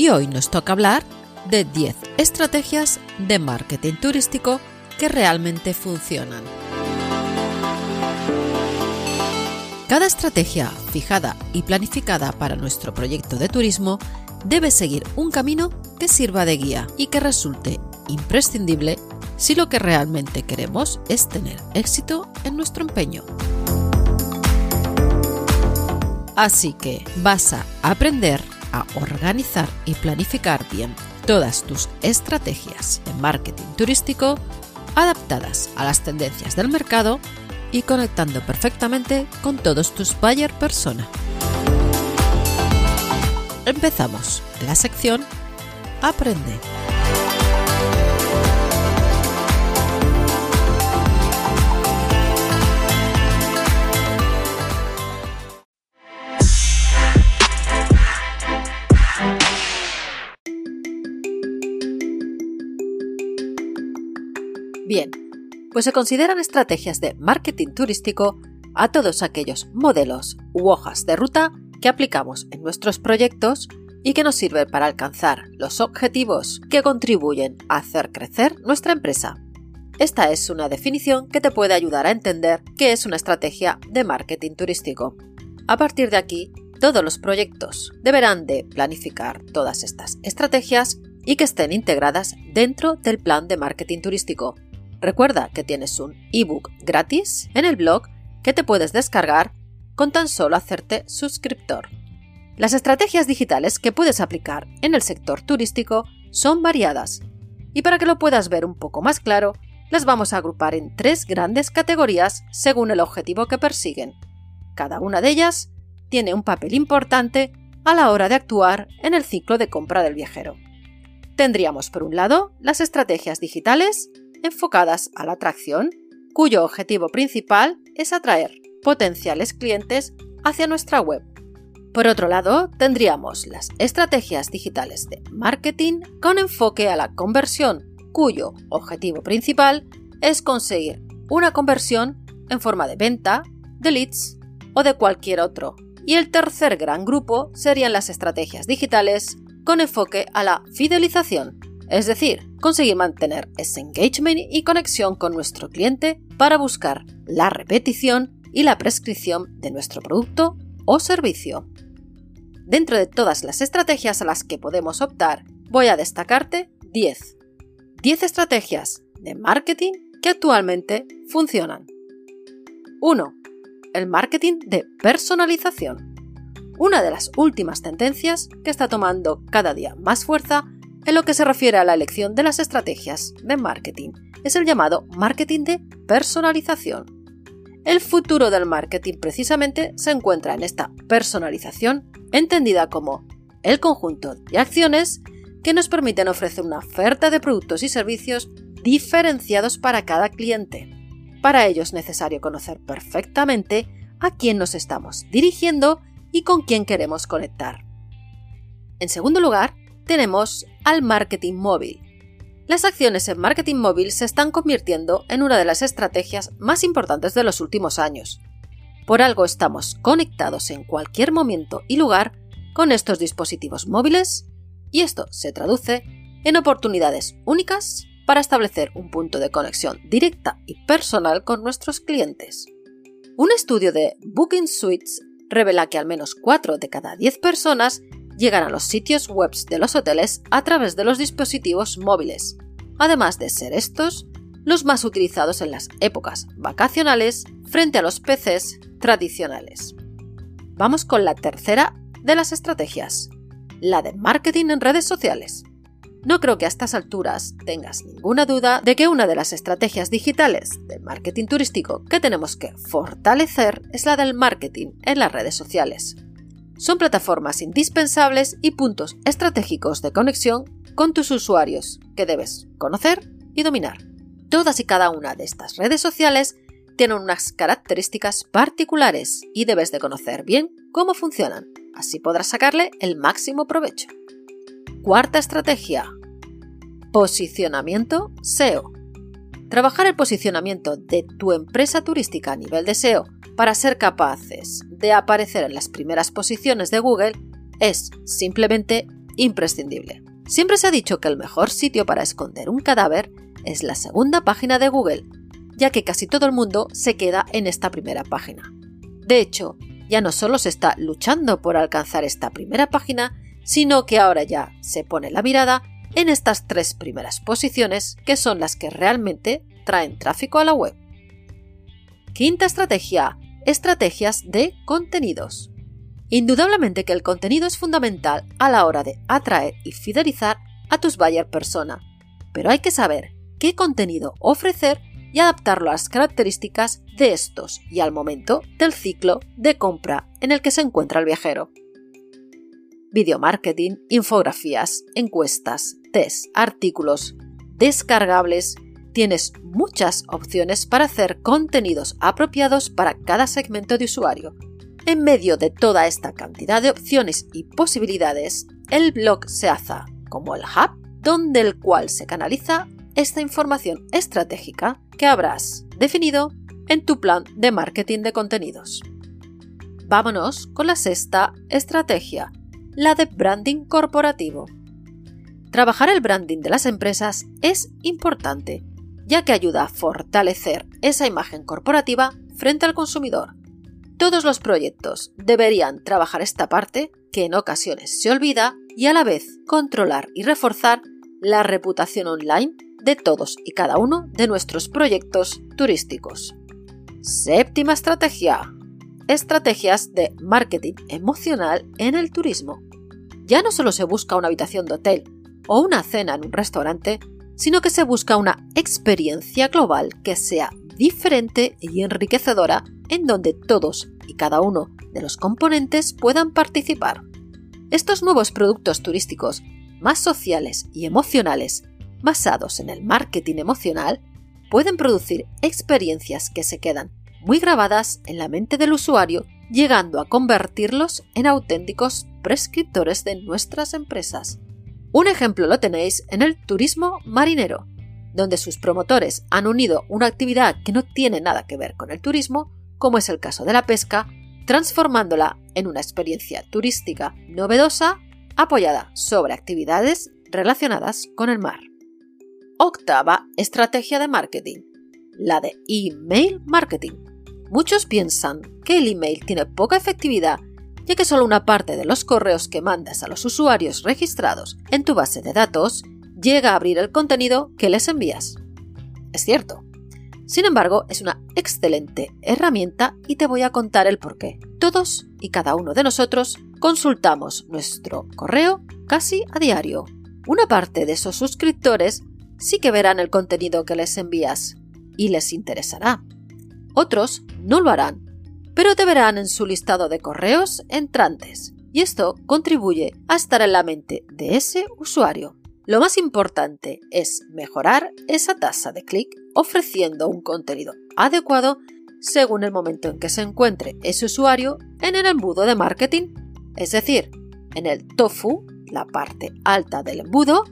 Y hoy nos toca hablar de 10 estrategias de marketing turístico que realmente funcionan. Cada estrategia fijada y planificada para nuestro proyecto de turismo debe seguir un camino que sirva de guía y que resulte imprescindible si lo que realmente queremos es tener éxito en nuestro empeño. Así que vas a aprender a organizar y planificar bien todas tus estrategias de marketing turístico adaptadas a las tendencias del mercado y conectando perfectamente con todos tus buyer persona. Empezamos la sección Aprende. Bien, pues se consideran estrategias de marketing turístico a todos aquellos modelos u hojas de ruta que aplicamos en nuestros proyectos y que nos sirven para alcanzar los objetivos que contribuyen a hacer crecer nuestra empresa. Esta es una definición que te puede ayudar a entender qué es una estrategia de marketing turístico. A partir de aquí, todos los proyectos deberán de planificar todas estas estrategias y que estén integradas dentro del plan de marketing turístico, Recuerda que tienes un ebook gratis en el blog que te puedes descargar con tan solo hacerte suscriptor. Las estrategias digitales que puedes aplicar en el sector turístico son variadas y para que lo puedas ver un poco más claro, las vamos a agrupar en tres grandes categorías según el objetivo que persiguen. Cada una de ellas tiene un papel importante a la hora de actuar en el ciclo de compra del viajero. Tendríamos por un lado las estrategias digitales enfocadas a la atracción, cuyo objetivo principal es atraer potenciales clientes hacia nuestra web. Por otro lado, tendríamos las estrategias digitales de marketing con enfoque a la conversión, cuyo objetivo principal es conseguir una conversión en forma de venta, de leads o de cualquier otro. Y el tercer gran grupo serían las estrategias digitales con enfoque a la fidelización, es decir, conseguir mantener ese engagement y conexión con nuestro cliente para buscar la repetición y la prescripción de nuestro producto o servicio. Dentro de todas las estrategias a las que podemos optar, voy a destacarte 10. 10 estrategias de marketing que actualmente funcionan. 1. El marketing de personalización. Una de las últimas tendencias que está tomando cada día más fuerza en lo que se refiere a la elección de las estrategias de marketing, es el llamado marketing de personalización. El futuro del marketing precisamente se encuentra en esta personalización, entendida como el conjunto de acciones que nos permiten ofrecer una oferta de productos y servicios diferenciados para cada cliente. Para ello es necesario conocer perfectamente a quién nos estamos dirigiendo y con quién queremos conectar. En segundo lugar, tenemos al marketing móvil. Las acciones en marketing móvil se están convirtiendo en una de las estrategias más importantes de los últimos años. Por algo estamos conectados en cualquier momento y lugar con estos dispositivos móviles y esto se traduce en oportunidades únicas para establecer un punto de conexión directa y personal con nuestros clientes. Un estudio de Booking Suites revela que al menos 4 de cada 10 personas llegan a los sitios web de los hoteles a través de los dispositivos móviles, además de ser estos los más utilizados en las épocas vacacionales frente a los PCs tradicionales. Vamos con la tercera de las estrategias, la de marketing en redes sociales. no creo que a estas alturas tengas ninguna duda de que una de las estrategias digitales de marketing turístico que tenemos que fortalecer es la del marketing en las redes sociales. Son plataformas indispensables y puntos estratégicos de conexión con tus usuarios que debes conocer y dominar. Todas y cada una de estas redes sociales tienen unas características particulares y debes de conocer bien cómo funcionan. Así podrás sacarle el máximo provecho. Cuarta estrategia. Posicionamiento SEO. Trabajar el posicionamiento de tu empresa turística a nivel de SEO para ser capaces de aparecer en las primeras posiciones de Google es simplemente imprescindible. Siempre se ha dicho que el mejor sitio para esconder un cadáver es la segunda página de Google, ya que casi todo el mundo se queda en esta primera página. De hecho, ya no solo se está luchando por alcanzar esta primera página, sino que ahora ya se pone la mirada en estas tres primeras posiciones que son las que realmente traen tráfico a la web. Quinta estrategia. Estrategias de contenidos. Indudablemente que el contenido es fundamental a la hora de atraer y fidelizar a tus buyer persona, pero hay que saber qué contenido ofrecer y adaptarlo a las características de estos y al momento del ciclo de compra en el que se encuentra el viajero video marketing, infografías, encuestas, test, artículos, descargables. Tienes muchas opciones para hacer contenidos apropiados para cada segmento de usuario. En medio de toda esta cantidad de opciones y posibilidades, el blog se hace como el hub donde el cual se canaliza esta información estratégica que habrás definido en tu plan de marketing de contenidos. Vámonos con la sexta estrategia, la de branding corporativo. Trabajar el branding de las empresas es importante, ya que ayuda a fortalecer esa imagen corporativa frente al consumidor. Todos los proyectos deberían trabajar esta parte, que en ocasiones se olvida, y a la vez controlar y reforzar la reputación online de todos y cada uno de nuestros proyectos turísticos. Séptima estrategia estrategias de marketing emocional en el turismo. Ya no solo se busca una habitación de hotel o una cena en un restaurante, sino que se busca una experiencia global que sea diferente y enriquecedora en donde todos y cada uno de los componentes puedan participar. Estos nuevos productos turísticos más sociales y emocionales, basados en el marketing emocional, pueden producir experiencias que se quedan muy grabadas en la mente del usuario, llegando a convertirlos en auténticos prescriptores de nuestras empresas. Un ejemplo lo tenéis en el turismo marinero, donde sus promotores han unido una actividad que no tiene nada que ver con el turismo, como es el caso de la pesca, transformándola en una experiencia turística novedosa apoyada sobre actividades relacionadas con el mar. Octava estrategia de marketing, la de email marketing. Muchos piensan que el email tiene poca efectividad ya que solo una parte de los correos que mandas a los usuarios registrados en tu base de datos llega a abrir el contenido que les envías. Es cierto. Sin embargo, es una excelente herramienta y te voy a contar el por qué. Todos y cada uno de nosotros consultamos nuestro correo casi a diario. Una parte de esos suscriptores sí que verán el contenido que les envías y les interesará. Otros no lo harán, pero te verán en su listado de correos entrantes, y esto contribuye a estar en la mente de ese usuario. Lo más importante es mejorar esa tasa de clic ofreciendo un contenido adecuado según el momento en que se encuentre ese usuario en el embudo de marketing, es decir, en el tofu, la parte alta del embudo,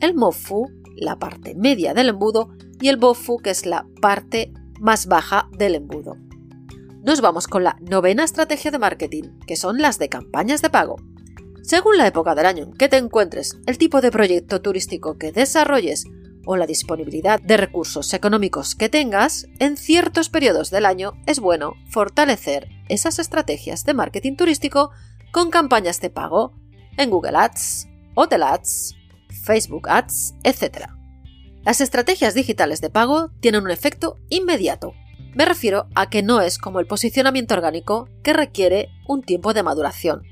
el mofu, la parte media del embudo, y el bofu, que es la parte más baja del embudo. Nos vamos con la novena estrategia de marketing, que son las de campañas de pago. Según la época del año en que te encuentres, el tipo de proyecto turístico que desarrolles o la disponibilidad de recursos económicos que tengas, en ciertos periodos del año es bueno fortalecer esas estrategias de marketing turístico con campañas de pago en Google Ads, Hotel Ads, Facebook Ads, etc. Las estrategias digitales de pago tienen un efecto inmediato. Me refiero a que no es como el posicionamiento orgánico que requiere un tiempo de maduración.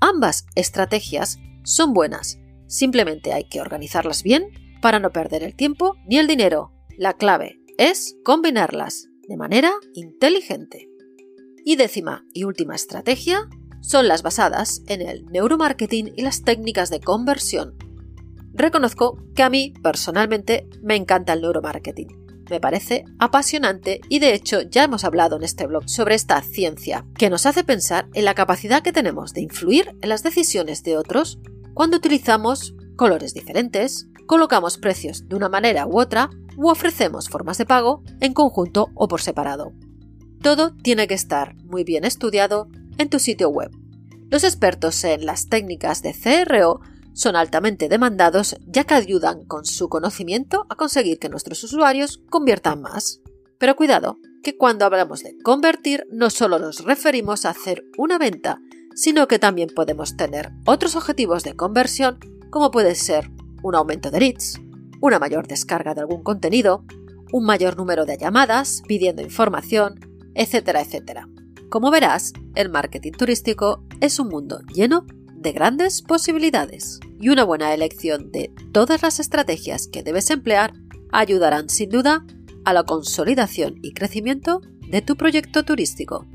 Ambas estrategias son buenas, Simplemente hay que organizarlas bien para no perder el tiempo ni el dinero. La clave es combinarlas de manera inteligente. Y décima y última estrategia son las basadas en el neuromarketing y las técnicas de conversión. Reconozco que a mí personalmente me encanta el neuromarketing me parece apasionante y de hecho ya hemos hablado en este blog sobre esta ciencia, que nos hace pensar en la capacidad que tenemos de influir en las decisiones de otros cuando utilizamos colores diferentes, colocamos precios de una manera u otra u ofrecemos formas de pago en conjunto o por separado. Todo tiene que estar muy bien estudiado en tu sitio web. Los expertos en las técnicas de CRO son altamente demandados ya que ayudan con su conocimiento a conseguir que nuestros usuarios conviertan más. Pero cuidado, que cuando hablamos de convertir no solo nos referimos a hacer una venta, sino que también podemos tener otros objetivos de conversión como puede ser un aumento de leads, una mayor descarga de algún contenido, un mayor número de llamadas pidiendo información, etcétera, etcétera. Como verás, el marketing turístico es un mundo lleno de grandes posibilidades y una buena elección de todas las estrategias que debes emplear ayudarán sin duda a la consolidación y crecimiento de tu proyecto turístico.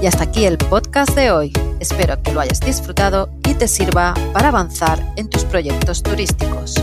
Y hasta aquí el podcast de hoy. Espero que lo hayas disfrutado y te sirva para avanzar en tus proyectos turísticos.